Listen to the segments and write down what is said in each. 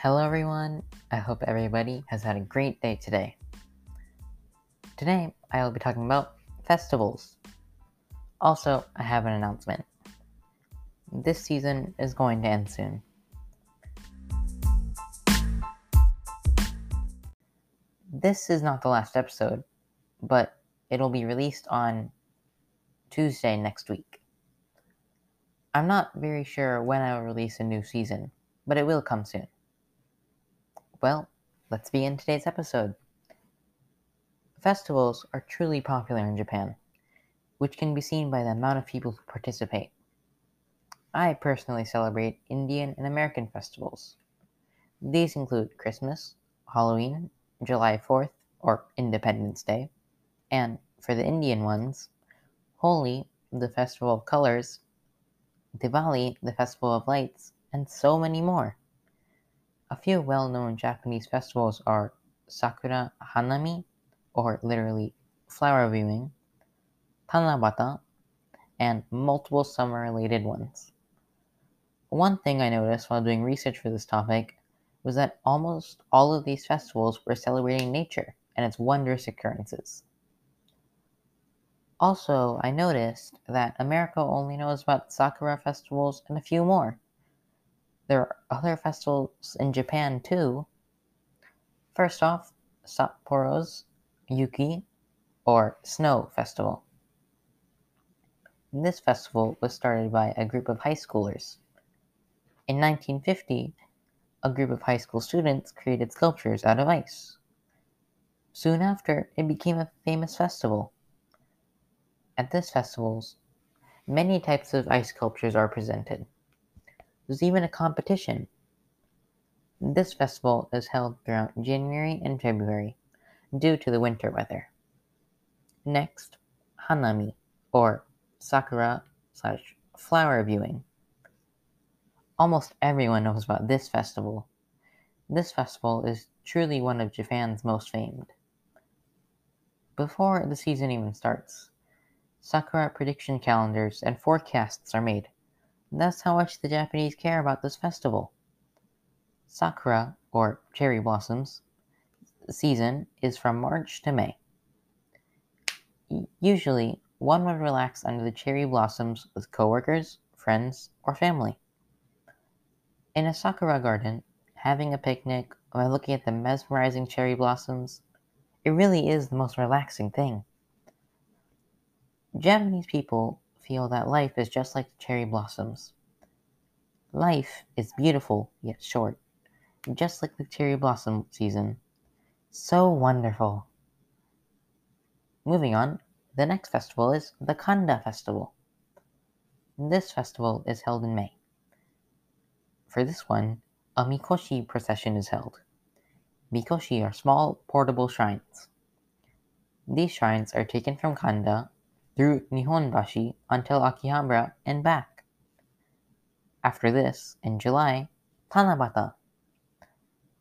Hello, everyone. I hope everybody has had a great day today. Today, I will be talking about festivals. Also, I have an announcement. This season is going to end soon. This is not the last episode, but it'll be released on Tuesday next week. I'm not very sure when I will release a new season, but it will come soon. Well, let's begin today's episode. Festivals are truly popular in Japan, which can be seen by the amount of people who participate. I personally celebrate Indian and American festivals. These include Christmas, Halloween, July 4th, or Independence Day, and for the Indian ones, Holi, the Festival of Colors, Diwali, the Festival of Lights, and so many more. A few well known Japanese festivals are Sakura Hanami, or literally flower viewing, Tanabata, and multiple summer related ones. One thing I noticed while doing research for this topic was that almost all of these festivals were celebrating nature and its wondrous occurrences. Also, I noticed that America only knows about Sakura festivals and a few more. There are other festivals in Japan too. First off, Sapporo's Yuki or Snow Festival. This festival was started by a group of high schoolers. In 1950, a group of high school students created sculptures out of ice. Soon after, it became a famous festival. At this festival, many types of ice sculptures are presented. There's even a competition. This festival is held throughout January and February due to the winter weather. Next, Hanami, or Sakura slash flower viewing. Almost everyone knows about this festival. This festival is truly one of Japan's most famed. Before the season even starts, Sakura prediction calendars and forecasts are made that's how much the Japanese care about this festival. Sakura, or cherry blossoms, season is from March to May. Usually, one would relax under the cherry blossoms with coworkers, friends, or family. In a sakura garden, having a picnic or looking at the mesmerizing cherry blossoms, it really is the most relaxing thing. Japanese people feel that life is just like the cherry blossoms. Life is beautiful yet short, just like the cherry blossom season. So wonderful. Moving on, the next festival is the Kanda Festival. This festival is held in May. For this one, a Mikoshi procession is held. Mikoshi are small portable shrines. These shrines are taken from Kanda through Nihonbashi until Akihabara and back. After this, in July, Tanabata.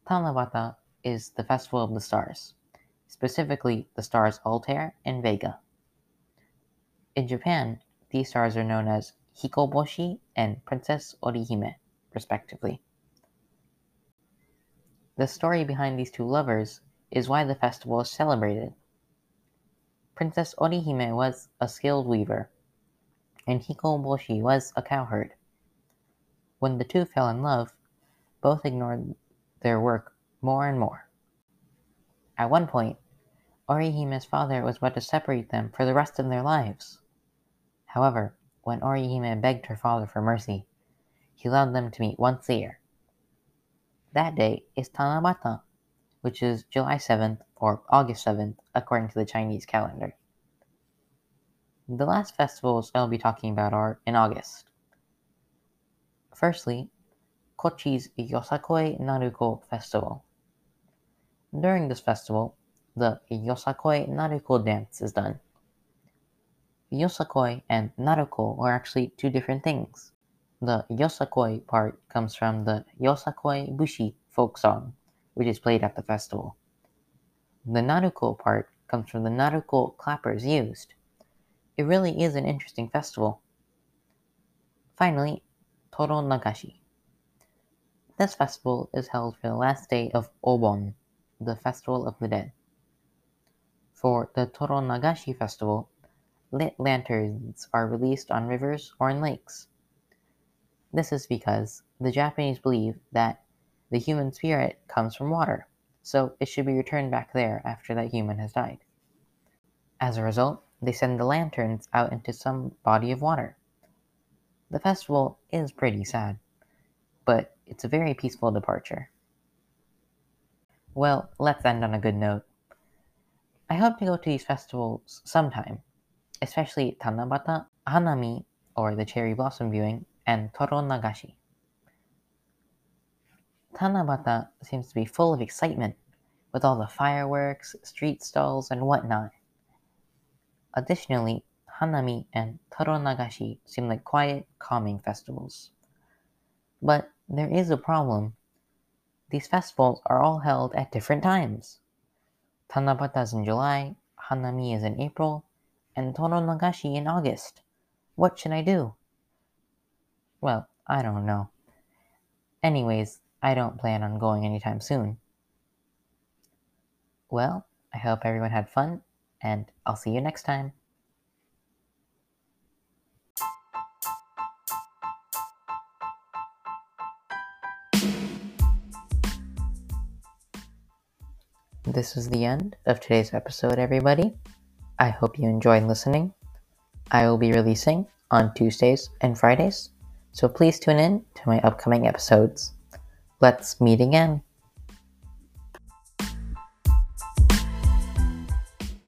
Tanabata is the festival of the stars, specifically the stars Altair and Vega. In Japan, these stars are known as Hikoboshi and Princess Orihime, respectively. The story behind these two lovers is why the festival is celebrated. Princess Orihime was a skilled weaver, and Hikoboshi was a cowherd. When the two fell in love, both ignored their work more and more. At one point, Orihime's father was about to separate them for the rest of their lives. However, when Orihime begged her father for mercy, he allowed them to meet once a year. That day is Tanabata, which is July 7th or August 7th according to the Chinese calendar. The last festivals I'll be talking about are in August. Firstly, Kochi's Yosakoi Naruko Festival. During this festival, the Yosakoi Naruko dance is done. Yosakoi and Naruko are actually two different things. The Yosakoi part comes from the Yosakoi Bushi folk song, which is played at the festival. The Naruko part comes from the Naruko clappers used. It really is an interesting festival. Finally, Toro Nagashi. This festival is held for the last day of Obon, the Festival of the Dead. For the Toronagashi festival, lit lanterns are released on rivers or in lakes. This is because the Japanese believe that the human spirit comes from water, so it should be returned back there after that human has died. As a result, they send the lanterns out into some body of water. The festival is pretty sad, but it's a very peaceful departure. Well, let's end on a good note. I hope to go to these festivals sometime, especially Tanabata, Hanami, or the cherry blossom viewing, and Toronagashi. Tanabata seems to be full of excitement, with all the fireworks, street stalls, and whatnot. Additionally, Hanami and Toronagashi seem like quiet, calming festivals. But there is a problem. These festivals are all held at different times. Tanabata is in July, Hanami is in April, and Toronagashi in August. What should I do? Well, I don't know. Anyways, I don't plan on going anytime soon. Well, I hope everyone had fun, and I'll see you next time. This is the end of today's episode, everybody. I hope you enjoyed listening. I will be releasing on Tuesdays and Fridays, so please tune in to my upcoming episodes. Let's meet again.